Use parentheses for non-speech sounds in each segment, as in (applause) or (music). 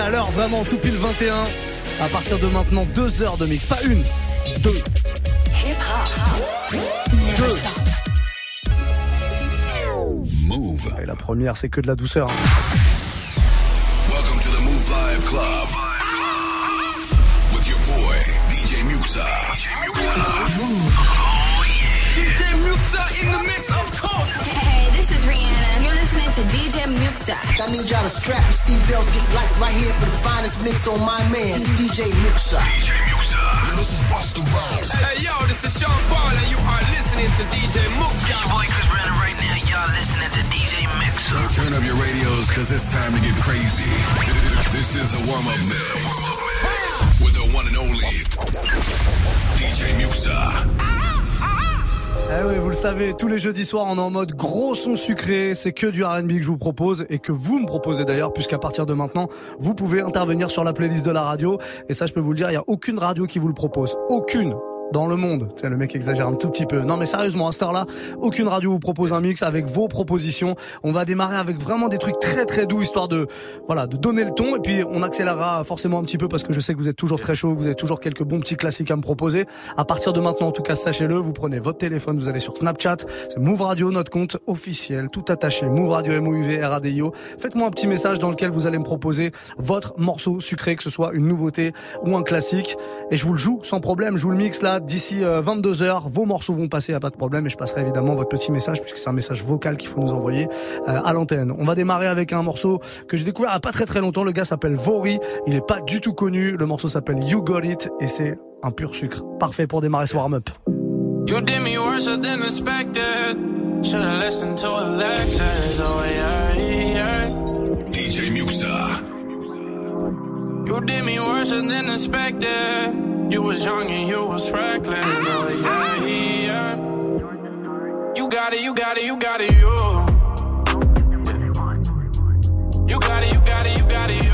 à l'heure, vraiment, tout pile 21. À partir de maintenant, deux heures de mix. Pas une, deux. Deux. Move. Et la première, c'est que de la douceur. DJ Muxxa. I need y'all to strap your seatbelts, get light right here for the finest mix on my man, DJ Muxxa. DJ Muxxa. This is Busta Rhymes. Hey, yo, this is Sean Paul, and you are listening to DJ Muxxa. It's your boy Chris Brennan right now. Y'all listening to DJ Muxxa. Turn up your radios, because it's time to get crazy. This is a warm-up mix. With the one and only DJ Muxxa. Ah! Eh oui, vous le savez, tous les jeudis soirs, on est en mode gros son sucré. C'est que du R&B que je vous propose et que vous me proposez d'ailleurs, puisqu'à partir de maintenant, vous pouvez intervenir sur la playlist de la radio. Et ça, je peux vous le dire, il y a aucune radio qui vous le propose. Aucune dans le monde. C'est le mec exagère un tout petit peu. Non mais sérieusement, à cette heure-là, aucune radio vous propose un mix avec vos propositions. On va démarrer avec vraiment des trucs très très doux histoire de voilà, de donner le ton et puis on accélérera forcément un petit peu parce que je sais que vous êtes toujours très chaud, vous avez toujours quelques bons petits classiques à me proposer. À partir de maintenant, en tout cas, sachez-le, vous prenez votre téléphone, vous allez sur Snapchat, c'est Move Radio, notre compte officiel, tout attaché, Move Radio M O U V R A D I O. Faites-moi un petit message dans lequel vous allez me proposer votre morceau sucré que ce soit une nouveauté ou un classique et je vous le joue sans problème, je vous le mixe là d'ici 22h. Euh, vos morceaux vont passer, à pas de problème. Et je passerai évidemment votre petit message, puisque c'est un message vocal qu'il faut nous envoyer euh, à l'antenne. On va démarrer avec un morceau que j'ai découvert il n'y a pas très très longtemps. Le gars s'appelle Vori. Il est pas du tout connu. Le morceau s'appelle You Got It. Et c'est un pur sucre. Parfait pour démarrer ce warm-up. You did me worse than expected. Should've listened to Alexis. Oh yeah, yeah. DJ Muxa. You did me worse than expected. You was young and you was reckless. Oh, yeah, yeah. You got it, you got it, you got it, you. You got it, you got it, you got it, you.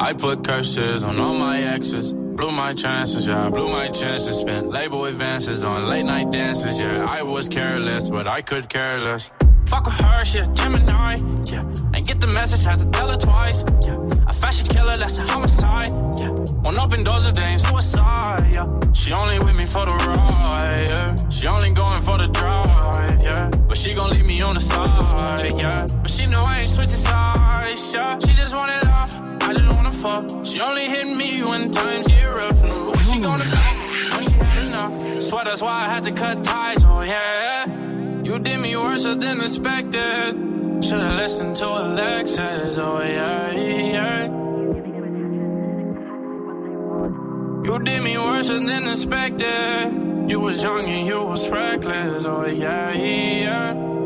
I put curses on all my exes. Blew my chances, yeah, I blew my chances. Spent label advances on late night dances, yeah. I was careless, but I could care less. Fuck with her, she a Gemini, yeah. And get the message, had to tell her twice, yeah. A fashion killer, that's a homicide, yeah. Won't open doors if they ain't suicide, yeah. She only with me for the ride, yeah. She only going for the drive, yeah. But she gon' leave me on the side, yeah. She know I ain't switching sides, yeah. She just wanted love. I just wanna fuck. She only hit me when times get rough. What she gonna do when she had enough? Swear that's why I had to cut ties. Oh yeah, you did me worse than expected. Should've listened to Alexis. Oh yeah, yeah. You did me worse than expected. You was young and you was reckless. Oh yeah, yeah.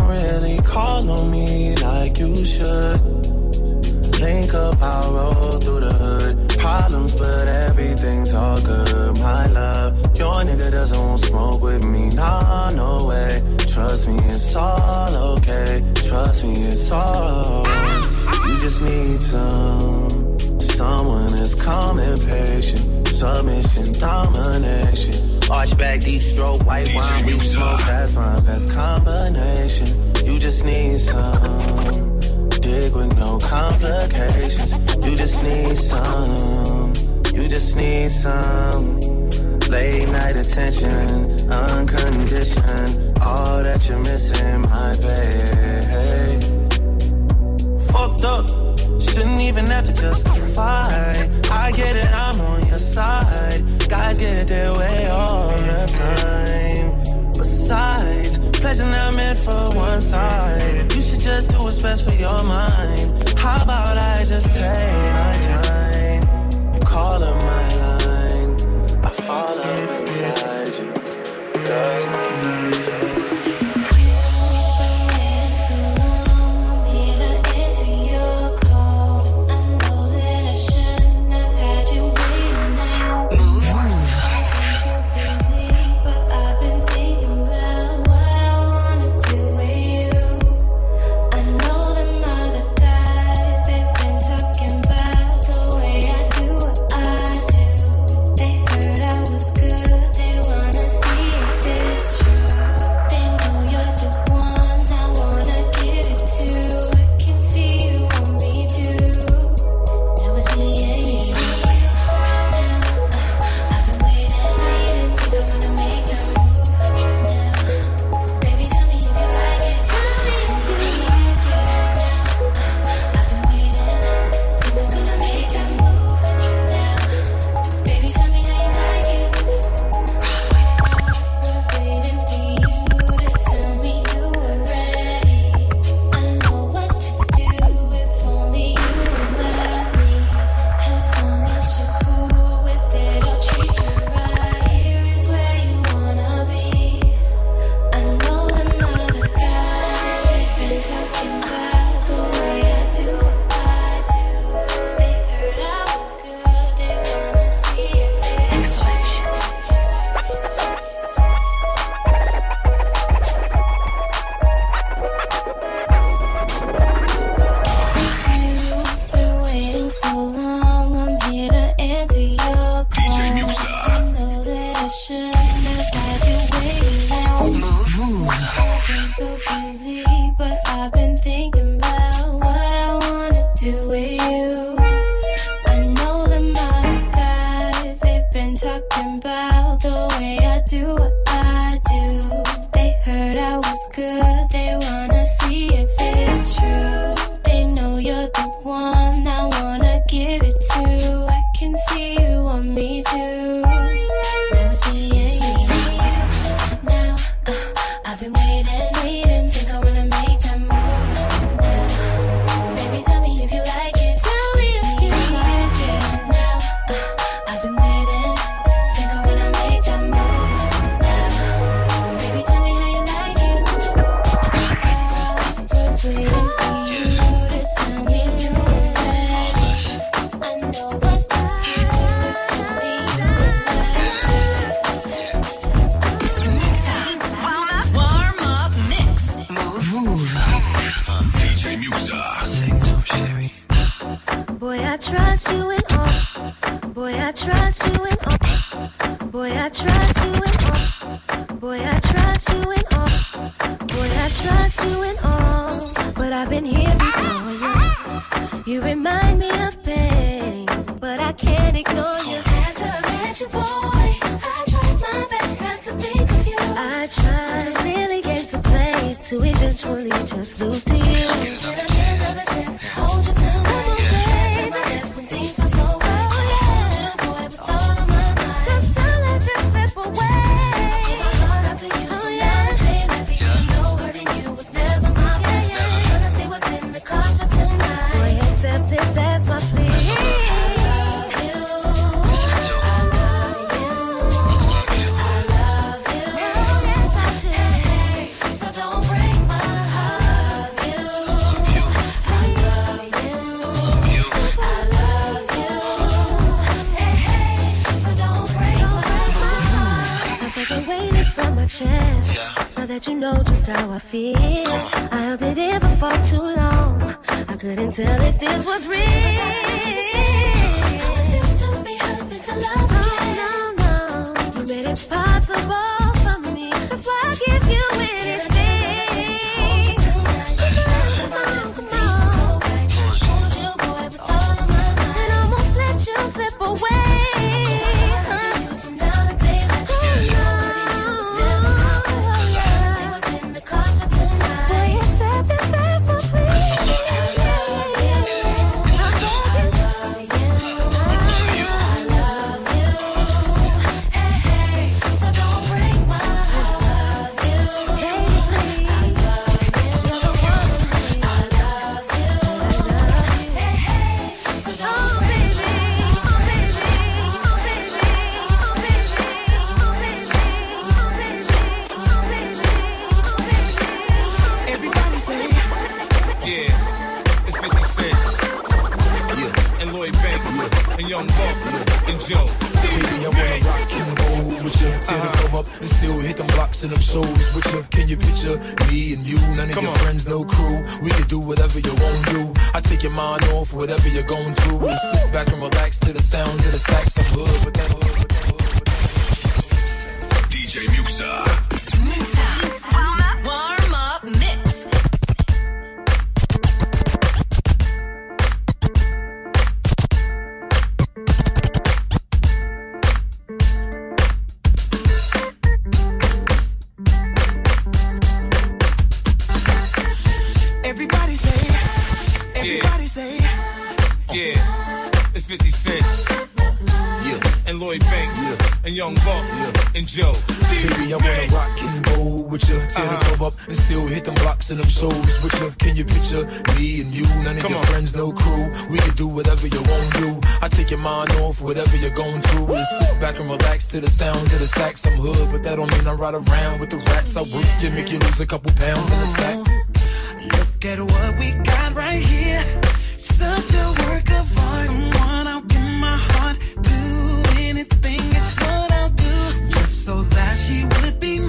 Don't really call on me like you should. Link up, I'll roll through the hood. Problems, but everything's all good. My love, your nigga doesn't want smoke with me. Nah, no way. Trust me, it's all okay. Trust me, it's all. You just need some. Someone is calm and patient. Submission, domination Arch back, deep stroke, white wine, we smoke. That's my best combination. You just need some dig with no complications. You just need some. You just need some late night attention, unconditioned. All that you're missing, my babe. Fucked up Shouldn't even have to justify. I get it, I'm on your side. Guys get their way all the time. Besides, pleasure not meant for one side. You should just do what's best for your mind. How about I just take my time? You call up my line, I fall up inside you. Girls need. was real. is sit back and relax to the sound of the sax. I'm hood, but that don't mean I ride around with the rats. I work you, make you lose a couple pounds in the sack. Look at what we got right here. Such a work of art. Someone I'll give my heart to. Anything is what I'll do. Just so that she would be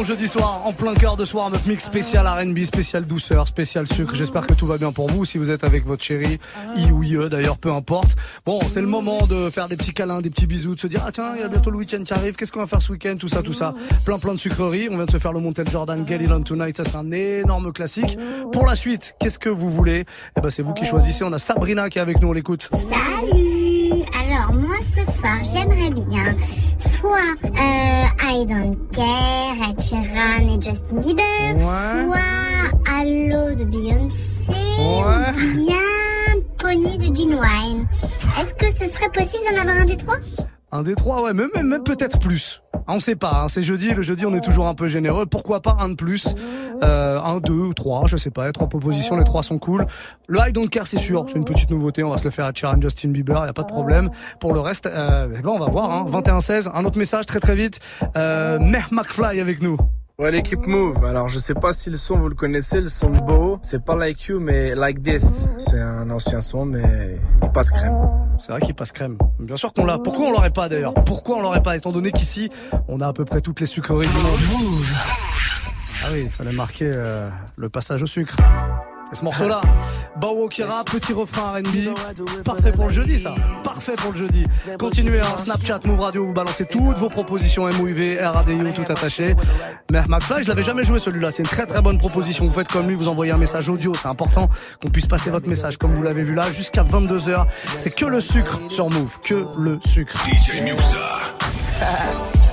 bon jeudi soir, en plein cœur de soir, notre mix spécial RB, spécial douceur, spécial sucre. J'espère que tout va bien pour vous. Si vous êtes avec votre chérie, I ou IE d'ailleurs, peu importe. Bon, c'est le moment de faire des petits câlins, des petits bisous, de se dire, ah tiens, il y a bientôt le week-end qui arrive, qu'est-ce qu'on va faire ce week-end, tout ça, tout ça. Plein plein de sucreries. On vient de se faire le Montel Jordan, Get On Tonight, ça c'est un énorme classique. Pour la suite, qu'est-ce que vous voulez? Eh ben c'est vous qui choisissez. On a Sabrina qui est avec nous, on l'écoute. Salut Alors moi ce soir, j'aimerais bien soit euh, I Don't Care, Ed Sheeran et Justin Bieber, soit Allo de Beyoncé, ou bien Pony de Gin Wine. Est-ce que ce serait possible d'en avoir un des trois? Un des trois, ouais, même, même peut-être plus. Ah, on sait pas, hein, c'est jeudi, le jeudi on est toujours un peu généreux. Pourquoi pas un de plus? Euh, Un, deux ou trois, je sais pas, trois propositions, les trois sont cool. Le I Don't Care c'est sûr, c'est une petite nouveauté, on va se le faire à Sharon Justin Bieber, y a pas de problème. Pour le reste, euh, eh ben on va voir, hein, 21-16, un autre message très très vite. Euh, McFly avec nous. Ouais, l'équipe Move. Alors, je sais pas si le son, vous le connaissez, le son de Bo. C'est pas Like You, mais Like Death. C'est un ancien son, mais il passe crème. C'est vrai qu'il passe crème. Bien sûr qu'on l'a. Pourquoi on l'aurait pas d'ailleurs? Pourquoi on l'aurait pas? Étant donné qu'ici, on a à peu près toutes les sucreries du monde. Move. Ah oui, il fallait marquer euh, le passage au sucre. Et ce morceau-là, (laughs) Bao Kira, petit refrain R&B, parfait pour le jeudi ça, parfait pour le jeudi. Continuez un hein, Snapchat, Move Radio, vous balancez toutes vos propositions MOUV, RADIO, tout attaché. Mais Max, je l'avais jamais joué celui-là, c'est une très très bonne proposition. Vous faites comme lui, vous envoyez un message audio, c'est important qu'on puisse passer votre message comme vous l'avez vu là, jusqu'à 22h. C'est que le sucre sur Move, que le sucre. DJ (laughs)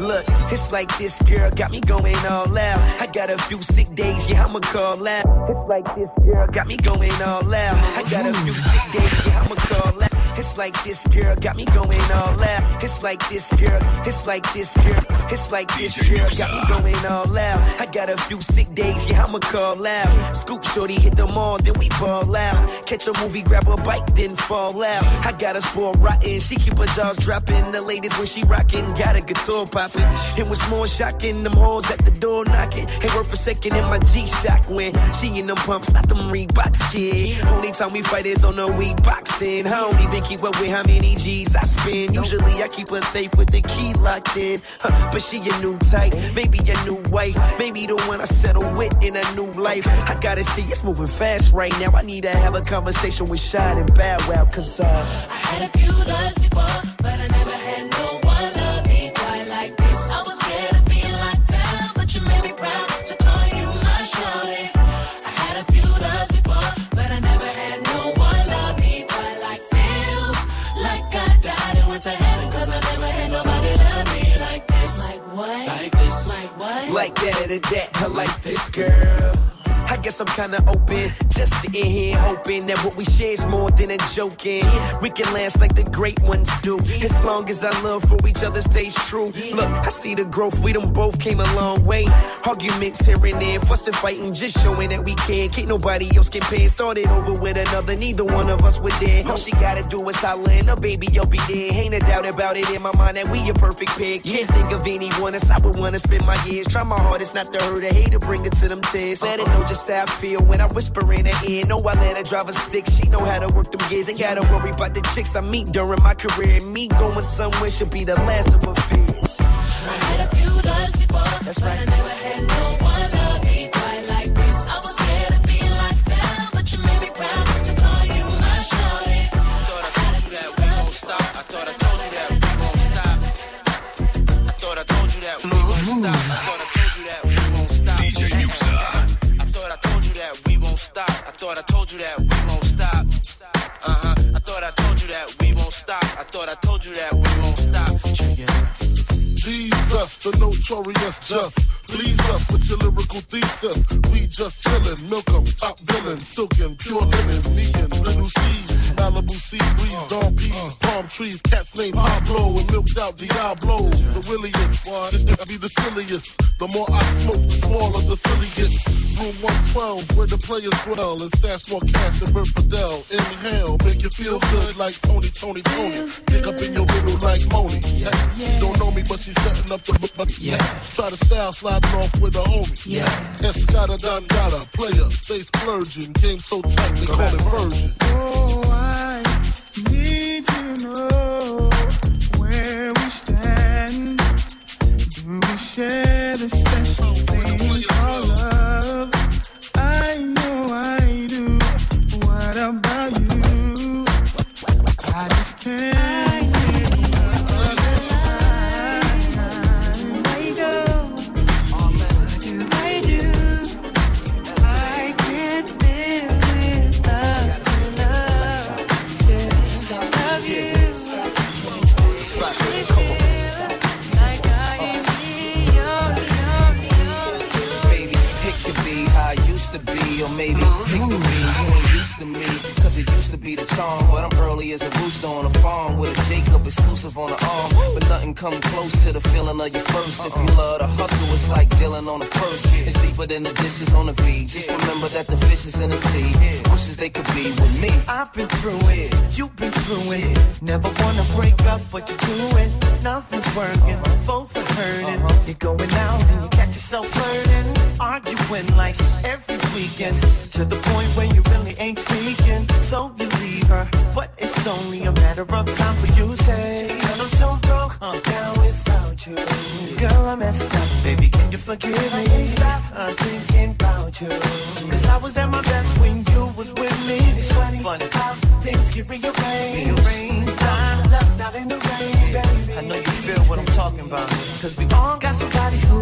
Look, it's like this girl got me going all out. I got a few sick days, yeah, I'ma call out. It's like this girl got me going all out. I got a few sick days, yeah, I'ma call out. It's like this girl got me going all out. It's like this girl, it's like this girl, it's like this girl got me going all out. I got a few sick days, yeah, I'ma call out. Scoop shorty, hit them all, then we ball out. Catch a movie, grab a bike, then fall out. I got a spoil rotten, she keep her jaws dropping. The ladies when she rocking, got a guitar popping. And what's more shocking, them hoes at the door knocking. Ain't worth a second in my G-Shock when she in them pumps, not them Reeboks, kid. Only time we fight is on the weed boxing. I don't even keep up with how many G's I spend. Usually I keep her safe with the key locked in. Huh, but she a new type, maybe a new wife, maybe the one I settle with in a new life. I gotta see it's moving fast right now. I need to have a conversation with Shine and Bad Wow, cause uh, I had a few loves before, but I never had no one Like? That, that, that, I like this girl. I guess I'm kinda open, just sitting here hoping that what we share is more than a joking. We can last like the great ones do, as long as our love for each other stays true. Look, I see the growth, we done both came a long way. Arguments here and there, fussing, fighting, just showing that we can. Can't nobody else compare. Started over with another, neither one of us were there. All she gotta do is holler, and a baby, you'll be there. Ain't a doubt about it in my mind that we a perfect pair. Can't think of anyone else I would wanna spend my years. Try my hardest not to hurt her, hate to bring it to them tears. Let it know just how I feel when I whisper in her ear. Know I let her drive a stick, she know how to work them gears. Ain't gotta worry about the chicks I meet during my career. Me going somewhere should be the last of her fears. I had a few loves before, That's but right. I never had no one love the notorious just. Please us with your lyrical thesis. We just chillin', milk 'em, top billin', silkin', pure linen, me and little C, Malibu sea breeze, trees, cats named Pablo, and milked out Diablo. The williest, this nigga be the silliest. The more I smoke, the smaller the silly gets. Room 112, where the players dwell, and stash more cash than Bert Fidel. Inhale, make you feel good like Tony, Tony, Tony. Pick up in your middle like Moni. Yeah. She don't know me, but she's setting up the but yeah. Try to style sliding off with a homie. Yeah. Escada Don Gata, player, stay splurging. Game so tight, they call it version. Oh, I know where we stand. Do we share the used to be the charm, but I'm early as a rooster on a farm with a Jacob exclusive on the arm. But nothing come close to the feeling of your first. If you uh-uh. love the hustle, it's like dealing on a purse. It's deeper than the dishes on the V. Just remember that the fish is in the sea. Wishes they could be with me. I've been through it, you've been through it. Never wanna break up, but you do it. Nothing's working, uh-huh. both are hurting. Uh-huh. You're going out and you catch yourself flirting, arguing like every weekend. To the point where you really ain't speaking. So you leave her, but it's only a matter of time for you to say, "Girl, I'm so broke, I'm down without you. Girl, I messed up, baby, can you forgive me? Stop, I'm thinking about you. Cause I was at my best when you was with me. It's funny, funny how things can rearrange. rearrange. I'm left out in the rain, baby. I know you feel what I'm talking about. Cause we all got somebody who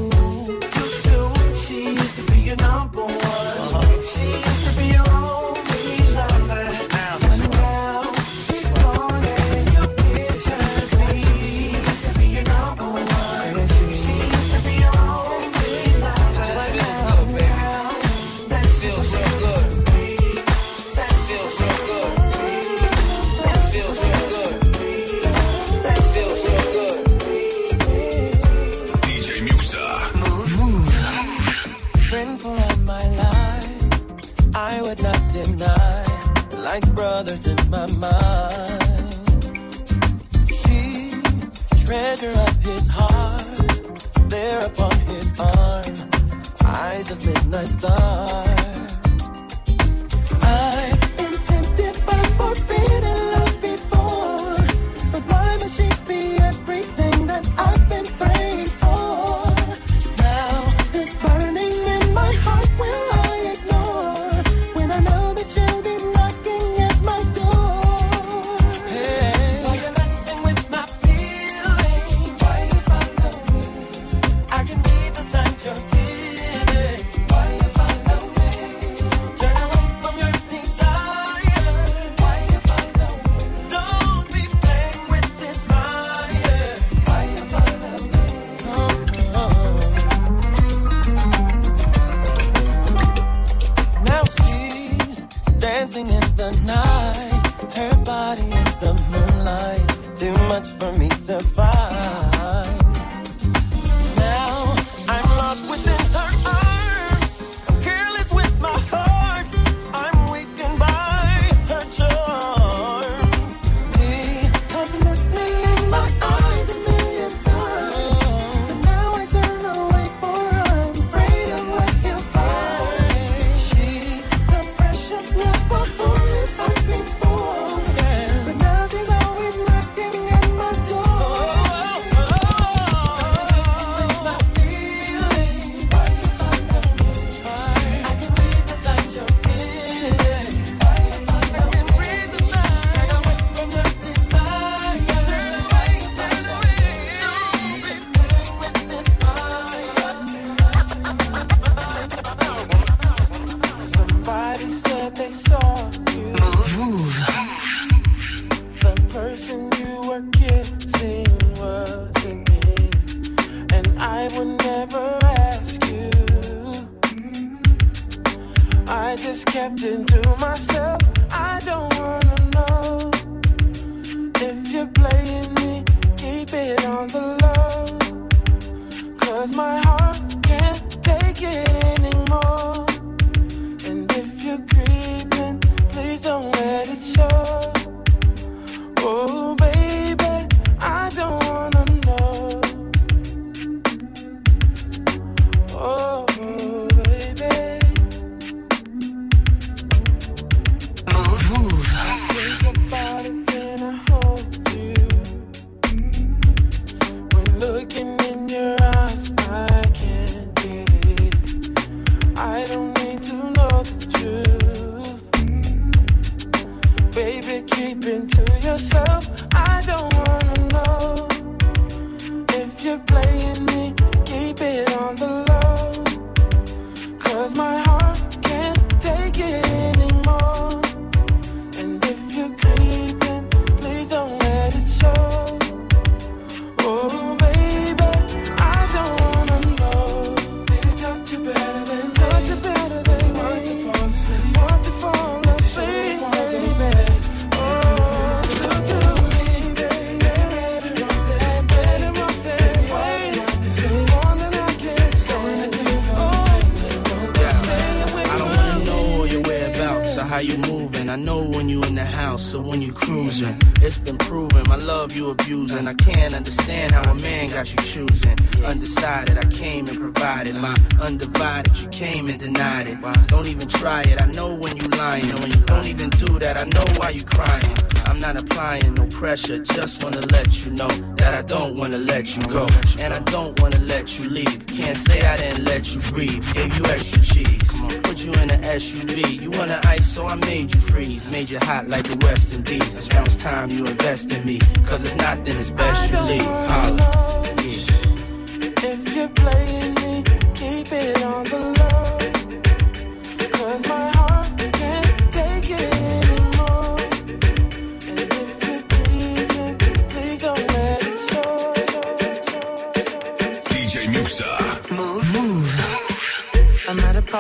used to. She used to be your number one. She used to be your only like brothers in my mind. She, treasure of his heart, there upon his arm, eyes of midnight stars. Just kept it to myself. Try it. I know when you lying. On you. Don't even do that. I know why you crying. I'm not applying no pressure. Just wanna let you know that I don't wanna let you go, and I don't wanna let you leave. Can't say I didn't let you breathe. Gave you extra cheese. Put you in an SUV. You wanna ice, so I made you freeze. Made you hot like the West Indies. Now it's time you invest in me. Cause if not, then it's best you leave. Holla.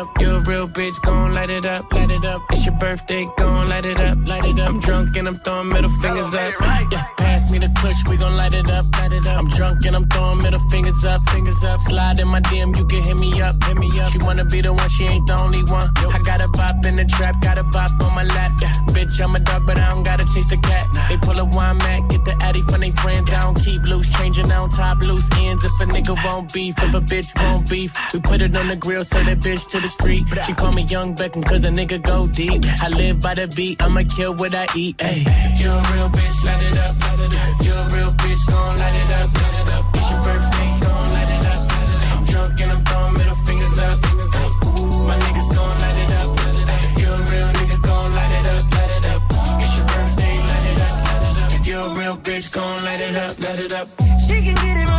up, light it up. You're a real bitch, gon' light it up, light it up. It's your birthday, gon' light it up, light it up. I'm drunk and I'm throwing middle fingers up. Yeah, me the clutch, we gon' light it up, light it up. I'm drunk and I'm throwing middle fingers up, fingers up. Slide in my DM, you can hit me up, hit me up. She wanna be the one, she ain't the only one. I got a bop in the trap, got a bop on my lap. Yeah, bitch, I'm a dog, but I don't gotta chase the cat. They pull a wine mat, get the addy from they friends. I don't keep loose, changing on top loose ends. If a nigga won't beef, if a bitch won't beef, we put it on the grill, send that bitch to the street. She call me Young Beckham, cause a nigga go deep. I live by the beat, I'ma kill what I eat. Ayy, if you're a real bitch, light it up, light it up. If you're a real bitch, gon' light it up, light it up. It's your birthday, light it up. I'm drunk and I'm throwing middle fingers up, my niggas gon' light it up, light it up. If you're a real nigga, gon' light it up, light it up. It's your birthday, light it up. If you're a real bitch, gon' light it up, light it up. She can get it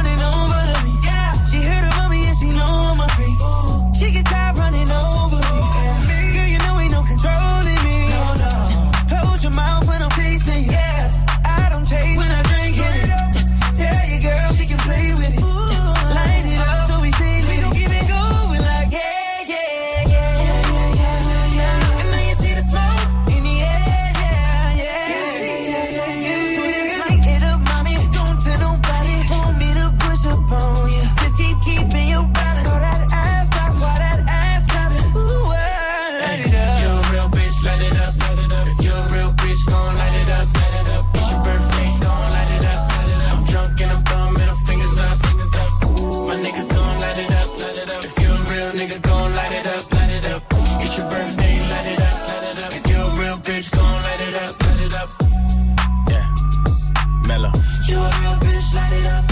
nigga, gon' light it up, light it up. It's your birthday, light it up, light it up. If you're a real bitch, gon' light it up, light it up. Yeah, Mellow, You a real bitch, light it up.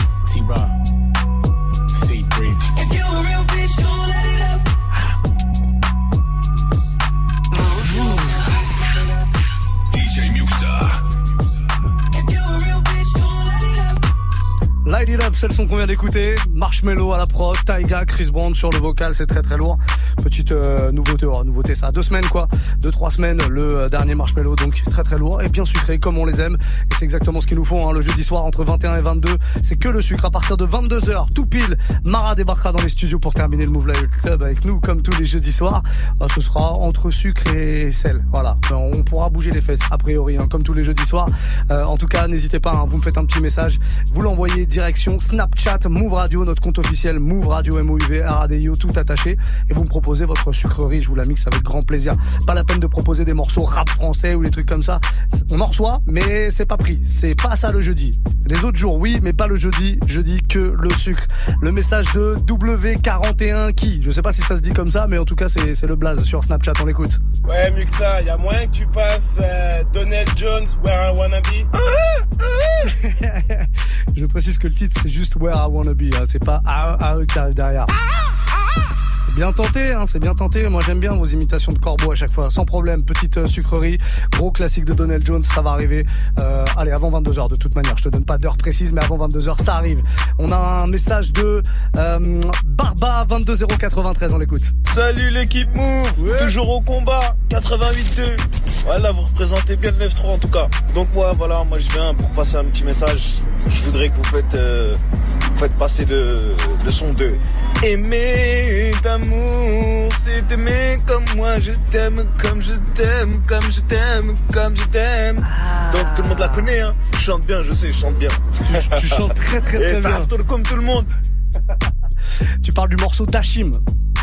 Son qu'on vient d'écouter. Marshmello à la prod, Taiga, Chris Brown sur le vocal, c'est très très lourd. Petite euh, nouveauté, oh, nouveauté ça, deux semaines quoi, deux trois semaines, le euh, dernier Marshmello, donc très très lourd et bien sucré comme on les aime. Et c'est exactement ce qu'il nous faut hein, le jeudi soir entre 21 et 22. C'est que le sucre à partir de 22h, tout pile. Mara débarquera dans les studios pour terminer le Move Live Club avec nous comme tous les jeudis soirs. Euh, ce sera entre sucre et sel, voilà. Euh, On pourra bouger les fesses a priori, hein, comme tous les jeudis soirs. Euh, en tout cas, n'hésitez pas, hein, vous me faites un petit message, vous l'envoyez direction Snapchat Move Radio, notre compte officiel Move Radio M O U V R A D I O tout attaché et vous me proposez proposer votre sucrerie. Je vous la mixe avec grand plaisir. Pas la peine de proposer des morceaux rap français ou des trucs comme ça. On en reçoit, mais c'est pas pris. C'est pas ça le jeudi. Les autres jours, oui, mais pas le jeudi. Jeudi que le sucre. Le message de W41 qui, je sais pas si ça se dit comme ça, mais en tout cas, c'est le blaze sur Snapchat. On l'écoute. Ouais, Muxa, y a moyen que tu passes euh, Donald Jones, Where I Wanna Be. (laughs) je précise que le titre, c'est juste Where I Wanna Be. Hein. C'est pas AE qui arrive derrière. Bien tenté, hein, c'est bien tenté. Moi j'aime bien vos imitations de corbeau à chaque fois, sans problème. Petite euh, sucrerie, gros classique de Donald Jones, ça va arriver. Euh, allez, avant 22h de toute manière. Je te donne pas d'heure précise, mais avant 22h, ça arrive. On a un message de euh, Barba 22093, on l'écoute. Salut l'équipe Move, toujours au combat, 88-2. Voilà, vous représentez bien le 9-3 en tout cas. Donc moi, voilà, moi je viens pour passer un petit message. Je voudrais que vous faites, euh, vous faites passer le, le son de Aimer d'amour, c'est t'aimer comme moi, je t'aime, comme je t'aime, comme je t'aime, comme je t'aime. Donc tout le monde la connaît, hein. Je chante bien, je sais, je chante bien. Tu, tu chantes très très très Et ça bien. retourne comme tout le monde. (laughs) Tu parles du morceau d'Hachim.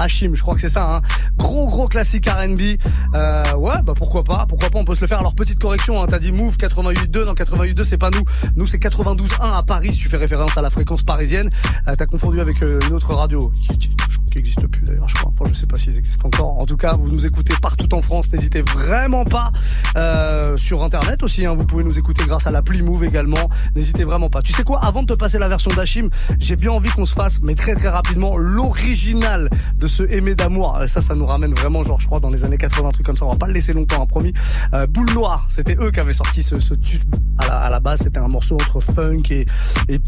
Hachim, je crois que c'est ça, hein. Gros gros classique R&B. Euh, ouais, bah pourquoi pas, pourquoi pas, on peut se le faire. Alors petite correction, hein, t'as dit Move 88.2, non 88.2 c'est pas nous. Nous c'est 92.1 à Paris, tu fais référence à la fréquence parisienne. Euh, t'as confondu avec euh, une autre radio qui, qui, je crois qui existe plus d'ailleurs, je crois. Enfin, je sais pas s'ils existent encore. En tout cas, vous nous écoutez partout en France. N'hésitez vraiment pas euh, sur Internet aussi. Hein, vous pouvez nous écouter grâce à l'appli Move également. N'hésitez vraiment pas. Tu sais quoi Avant de te passer la version d'Hachim, j'ai bien envie qu'on se fasse, mais très très rapidement, l'original de ce Aimé d'amour. Ça, ça nous ramène vraiment, genre, je crois, dans les années 80, un truc comme ça. On va pas le laisser longtemps, hein, promis. Euh, Boule Noire, c'était eux qui avaient sorti ce, tube. À la, base, c'était un morceau entre funk et,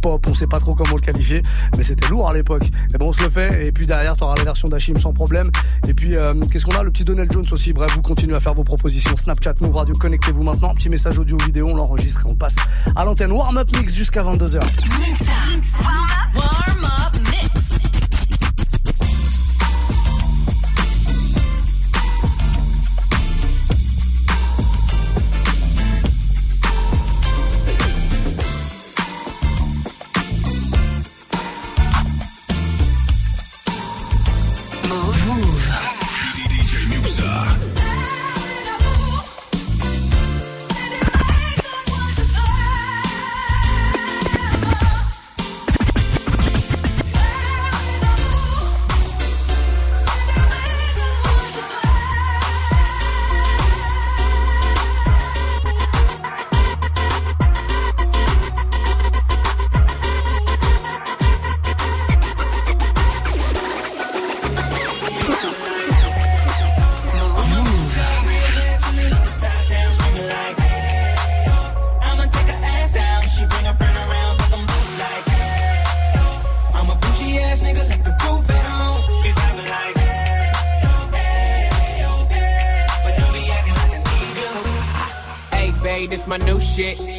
pop. On sait pas trop comment le qualifier, mais c'était lourd à l'époque. Et bon, on se le fait. Et puis derrière, t'auras la version d'Hachim sans problème. Et puis, euh, qu'est-ce qu'on a? Le petit Donald Jones aussi. Bref, vous continuez à faire vos propositions. Snapchat, Move Radio, connectez-vous maintenant. Petit message audio, vidéo, on l'enregistre et on passe à l'antenne. Warm Up Mix jusqu'à 22h. Warm up.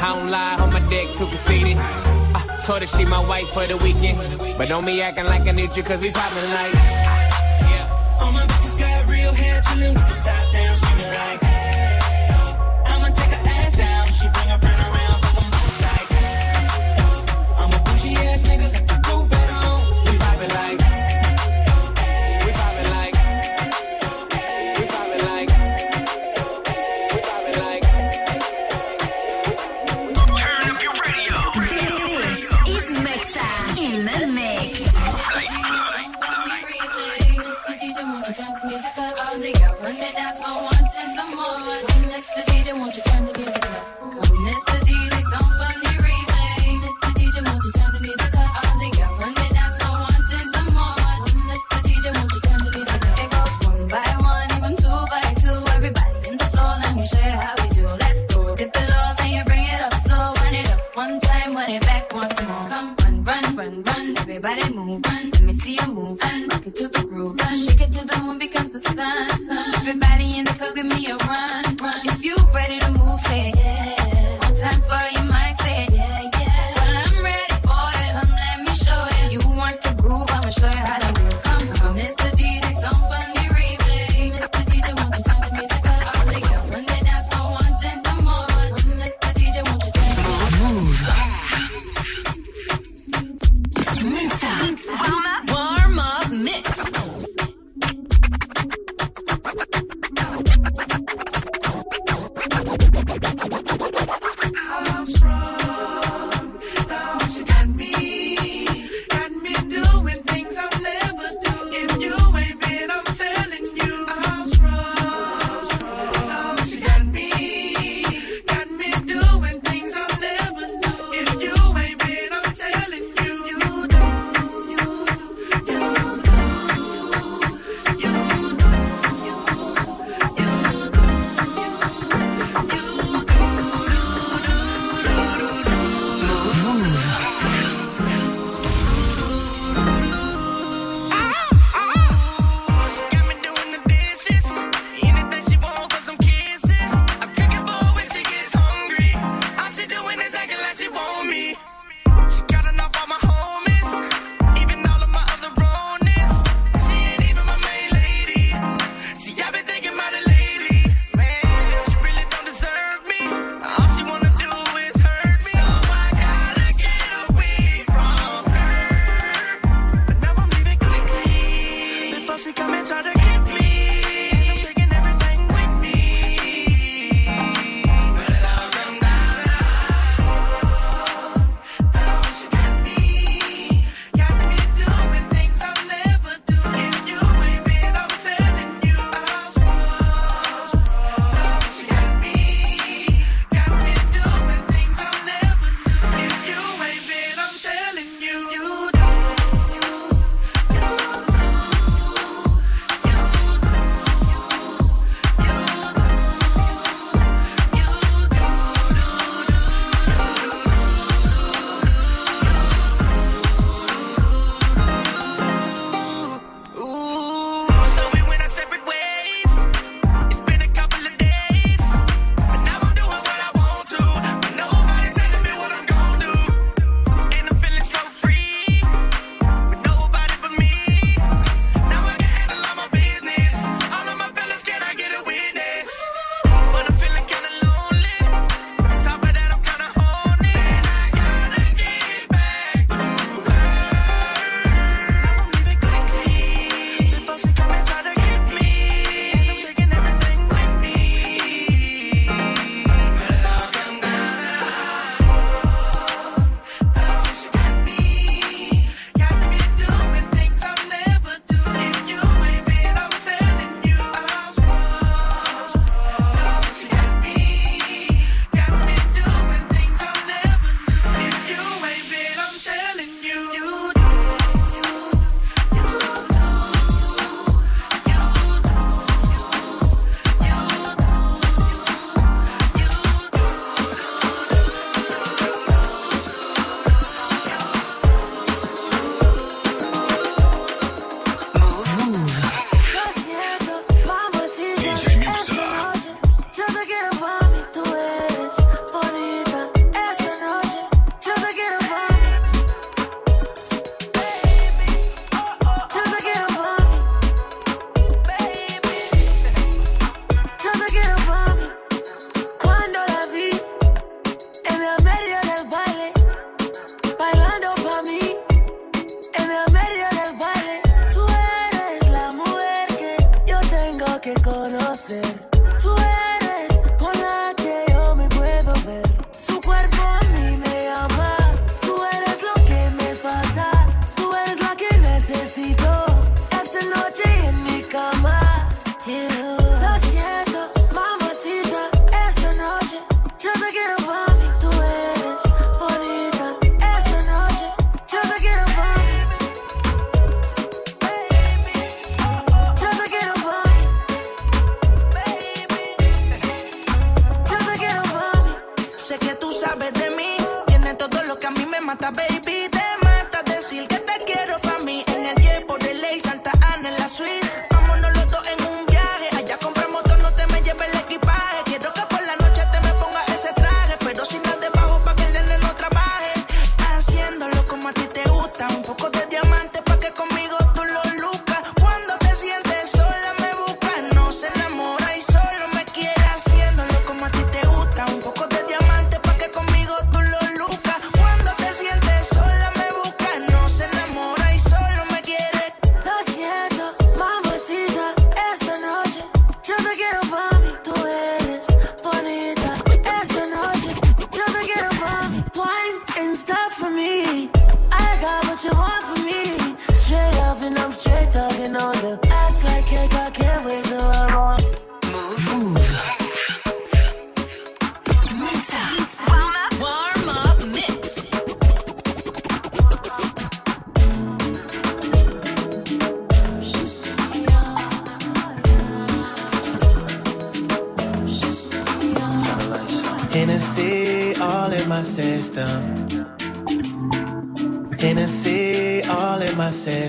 I don't lie, on my dick too conceited. I told her she my wife for the weekend. But don't be acting like I need you, cause we poppin' like. All my bitches got real hair, chillin' with the top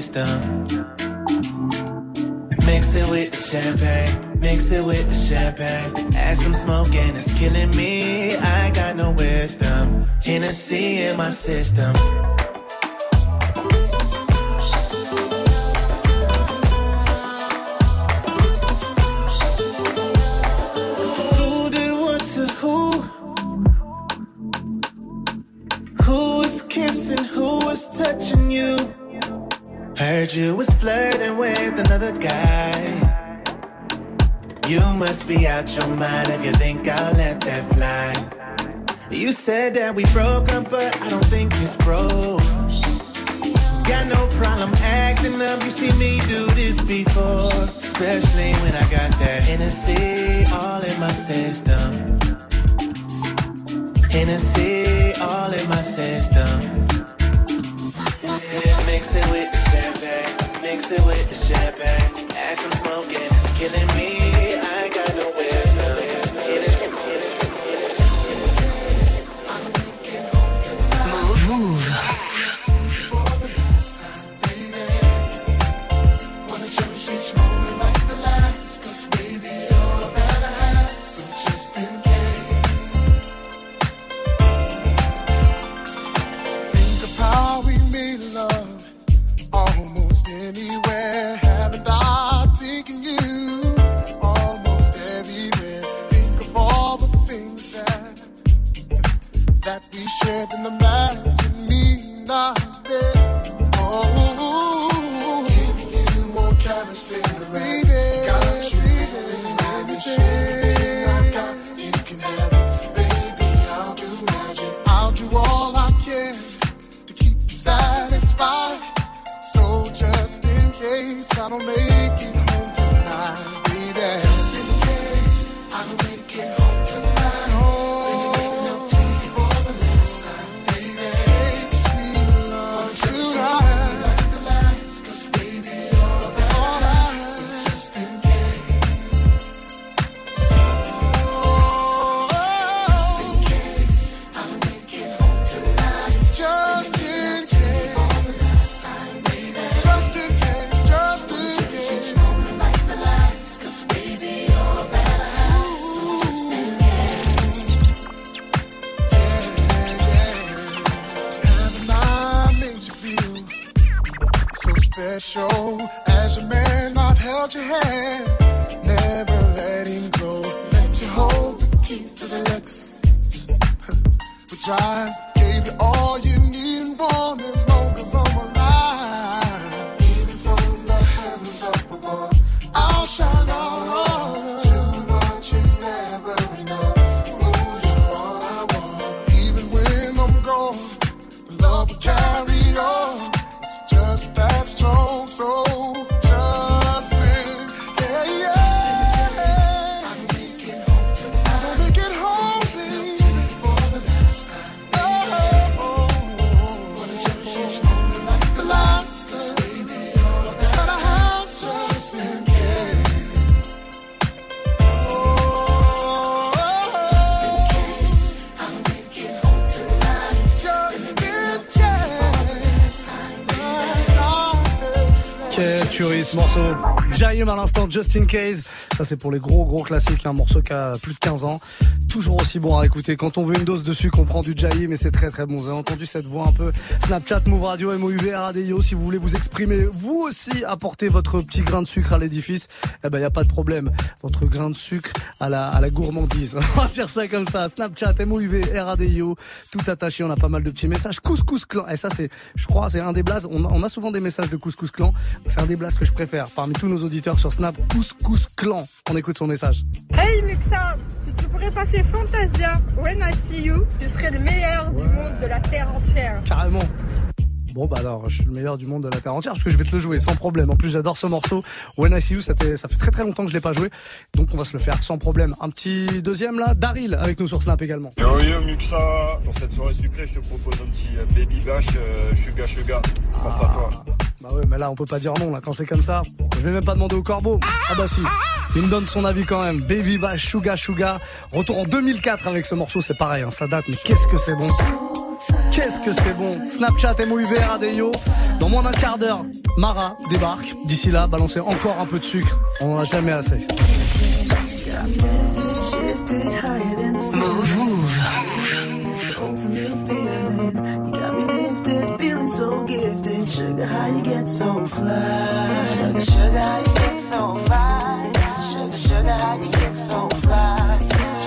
system. Mix it with the champagne, mix it with the champagne. Add some smoke and it's killing me. I got no wisdom. Hennessy in my system. Must be out your mind if you think I'll let that fly. You said that we broke up, but I don't think it's broke. Got no problem acting up. You see me do this before, especially when I got that Hennessy all in my system. Hennessy all in my system. Yeah, mix it with the champagne, mix it with the champagne. Add some smoke and it's killing me. Special? As a man, I've held your hand, never letting go. Let you hold the keys to the Lexus, (laughs) which I ce morceau. Jaim à l'instant, Just in Case. Ça, c'est pour les gros, gros classiques. Un morceau qui a plus de 15 ans. Toujours aussi bon à écouter. Quand on veut une dose de sucre, on prend du Jaim mais c'est très, très bon. Vous avez entendu cette voix un peu Snapchat, Move Radio, MOUV, RADIO. Si vous voulez vous exprimer, vous aussi apporter votre petit grain de sucre à l'édifice, eh ben, y a pas de problème. Votre grain de sucre à la, à la gourmandise. (laughs) On va dire ça comme ça. Snapchat, MOUV, RADIO. Tout attaché. On a pas mal de petits messages. Couscous clan. Et ça, c'est, je crois, c'est un des blazes. On a souvent des messages de Couscous clan. C'est un des blazes que je préfère parmi tous nos auditeurs sur Snap. Couscous clan. On écoute son message. Hey Muxa, si tu pourrais passer Fantasia, When I See You, tu serais le meilleur du monde de la terre entière. Carrément. Bon bah alors, je suis le meilleur du monde de la terre entière parce que je vais te le jouer sans problème. En plus, j'adore ce morceau. When I See You, ça fait, ça fait très très longtemps que je l'ai pas joué, donc on va se le faire sans problème. Un petit deuxième là, Daryl avec nous sur Snap également. Yo yo Muxa, pour cette soirée sucrée, je te propose un petit euh, Baby Bash euh, Suga Suga. Pense à toi. Bah ouais, mais là on peut pas dire non là quand c'est comme ça. Je vais même pas demander au corbeau. Ah bah si. Il me donne son avis quand même. Baby Bash Suga Suga. Retour en 2004 avec ce morceau, c'est pareil, hein, ça date, mais qu'est-ce que c'est bon. Qu'est-ce que c'est bon Snapchat, MOUV, Radeyo. Dans moins d'un quart d'heure, Mara débarque. D'ici là, balancez encore un peu de sucre. On en a jamais assez. Move, move. It's the ultimate feeling. You got me lifted, feeling so gifted. Sugar, how you get so fly? Sugar, sugar, how you get so fly? Sugar, sugar, how you get so fly?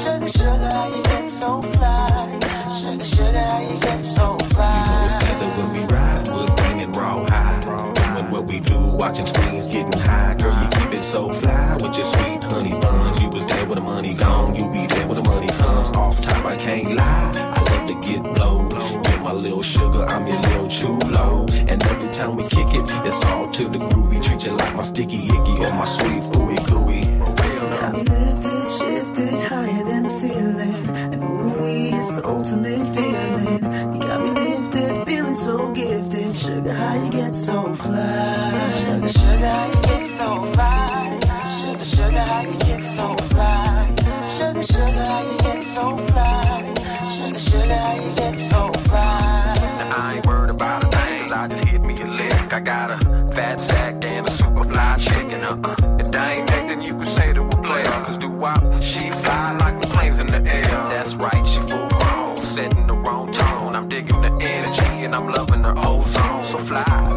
Sugar, sugar, how you get so fly? Sugar, sugar, how you so fly? You know it's together when we ride, we're bringing raw high. Doing what we do, watching screens, getting high. Girl, you keep it so fly with your sweet honey buns. You was there when the money gone, you be there when the money comes. Off top, I can't lie. I love to get blow. You're my little sugar, I'm your little chulo. And every time we kick it, it's all to the groovy. Treat you like my sticky icky or my sweet ooey gooey. Me lifted, shifted higher than the ceiling. Ooh, it's the ultimate feeling. You got me lifted, feeling so gifted. Sugar, how you get so fly? Sugar, sugar, how you get so fly? Sugar, sugar, how you get so fly? Sugar, sugar, how you get so fly? Sugar, sugar, how you get so fly? Now I ain't worried about a thing, cause I just hit me a lick. I got a fat sack and a super fly chicken. Uh uh. If that ain't nothing you can say to a player, cause do wop, she fly fly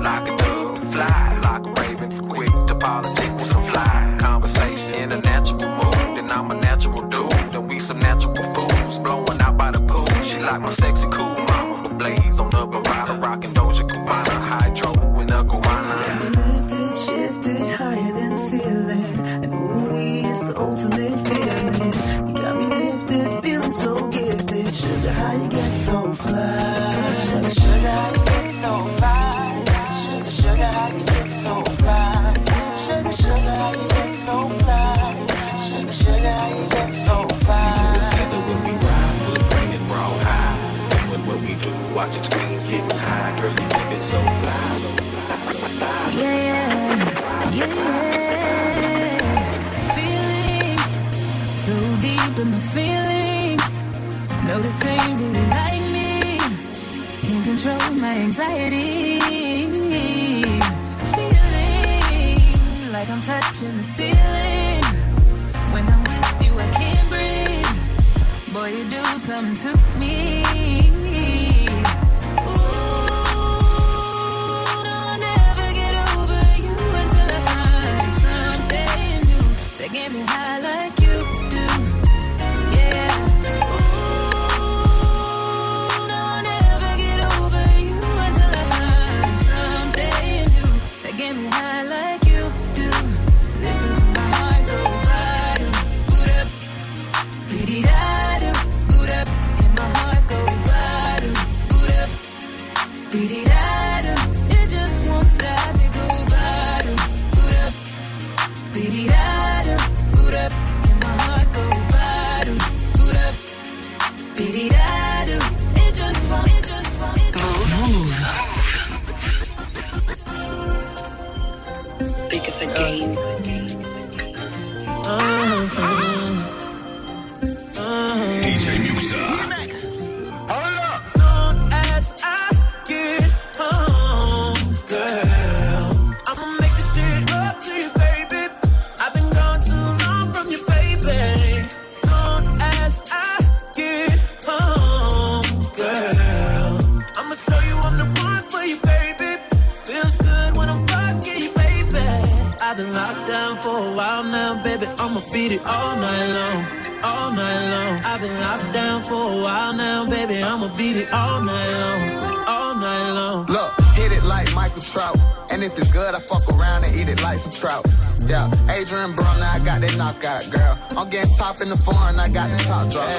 in the foreign, I got the top drop.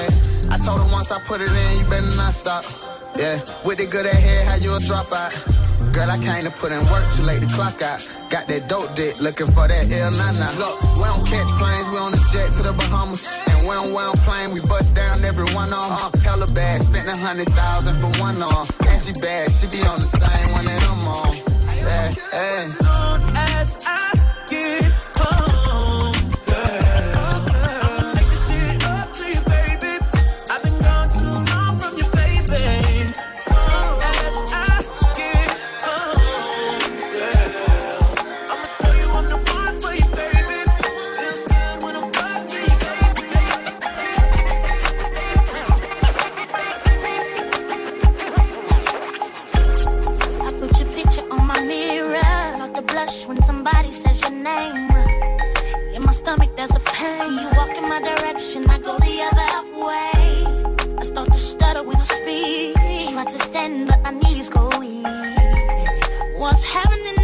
I told her once I put it in, you better not stop. Yeah, with the good at head, how you a drop out. Girl, I to put in work too late to clock out. Got that dope dick, looking for that L nana. Look, we don't catch planes, we on the jet to the Bahamas. And don't, we don't plane, we bust down every one on. Uh, hella bad, spent a hundred thousand for one on. And she bad, she be on the same one that I'm on. Yeah, yeah. Soon as I blush when somebody says your name. In my stomach, there's a pain. See You walk in my direction, I go the other way. I start to stutter when I speak. Try to stand, but my knees go weak. What's happening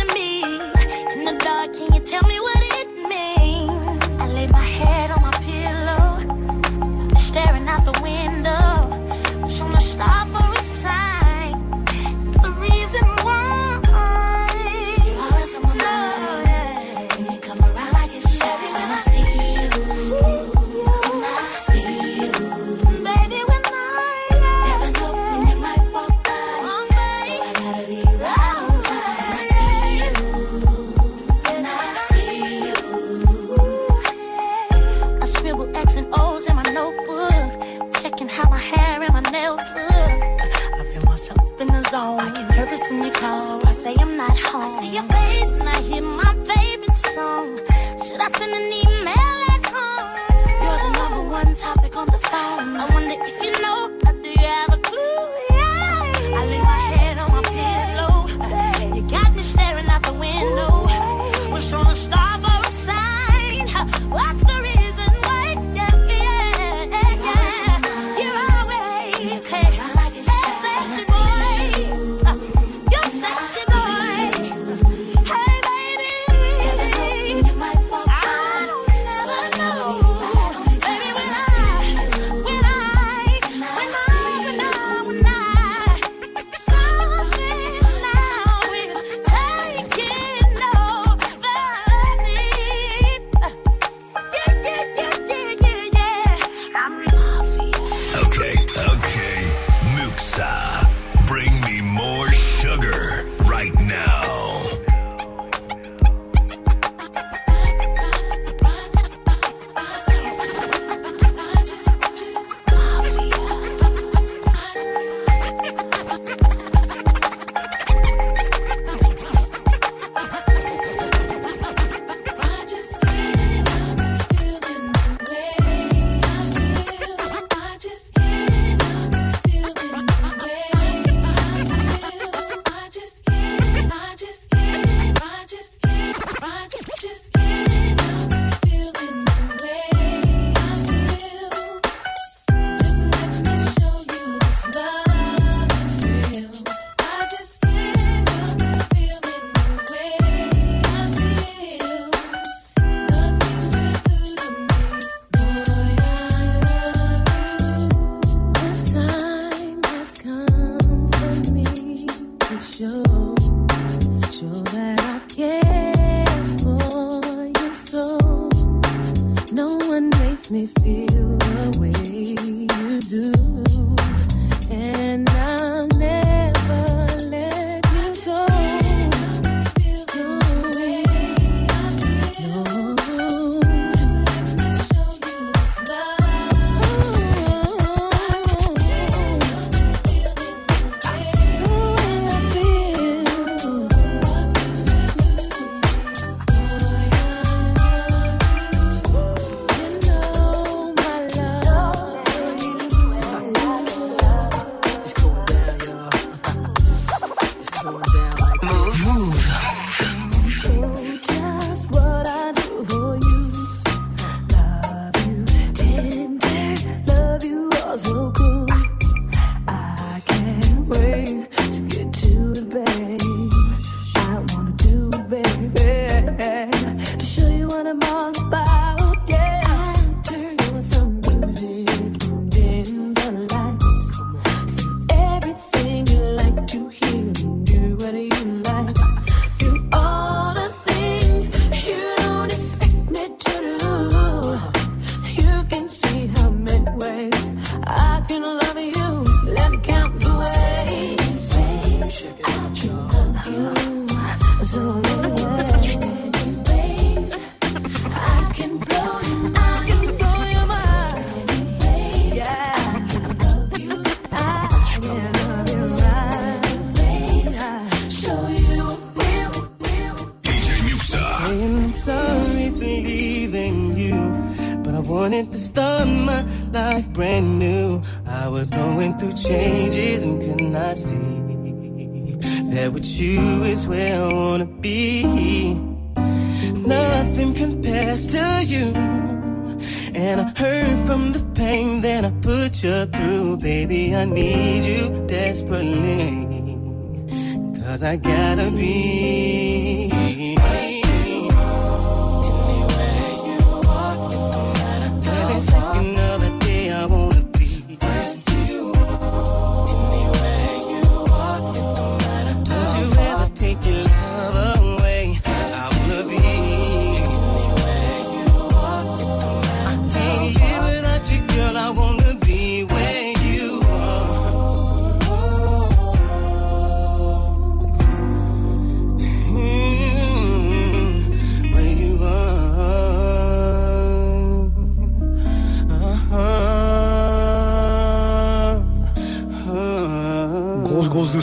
I gotta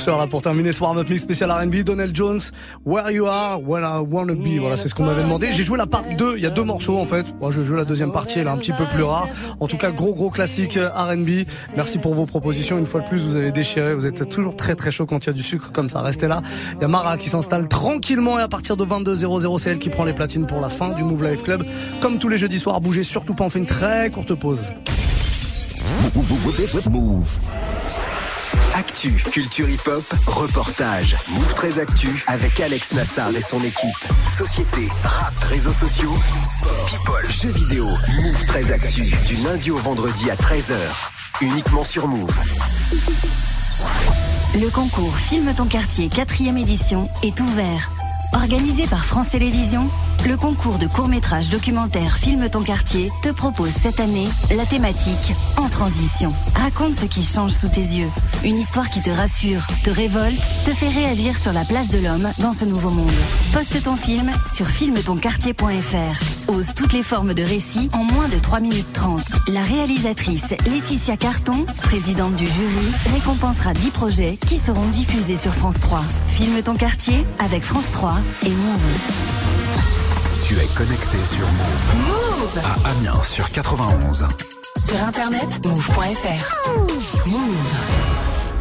douceur pour terminer ce warm-up mix spécial R&B. Donald Jones, Where You Are, Where I Wanna Be. Voilà, c'est ce qu'on m'avait demandé. J'ai joué la part 2. Il y a deux morceaux en fait. Moi, je joue la deuxième partie. Elle est un petit peu plus rare. En tout cas, gros, gros classique R&B. Merci pour vos propositions. Une fois de plus, vous avez déchiré. Vous êtes toujours très, très chaud quand il y a du sucre comme ça. Restez là. Il y a Mara qui s'installe tranquillement et à partir de 22h00, c'est elle qui prend les platines pour la fin du Move Life Club. Comme tous les jeudis soirs, bougez surtout pas. On fait une très courte pause. Move. Actu, culture hip-hop, reportage. Move très actu avec Alex Nassar et son équipe. Société, rap, réseaux sociaux, people, jeux vidéo. Move très actu du lundi au vendredi à 13h. Uniquement sur Move. Le concours Filme ton quartier 4 édition est ouvert. Organisé par France Télévisions, le concours de court-métrage documentaire Filme ton quartier te propose cette année la thématique En transition. Raconte ce qui change sous tes yeux. Une histoire qui te rassure, te révolte, te fait réagir sur la place de l'homme dans ce nouveau monde. Poste ton film sur filmetonquartier.fr. Ose toutes les formes de récit en moins de 3 minutes 30. La réalisatrice Laetitia Carton, présidente du jury, récompensera 10 projets qui seront diffusés sur France 3. Filme ton quartier avec France 3 et Move. Tu es connecté sur Move. Move À Amiens sur 91. Sur internet, move.fr. Move.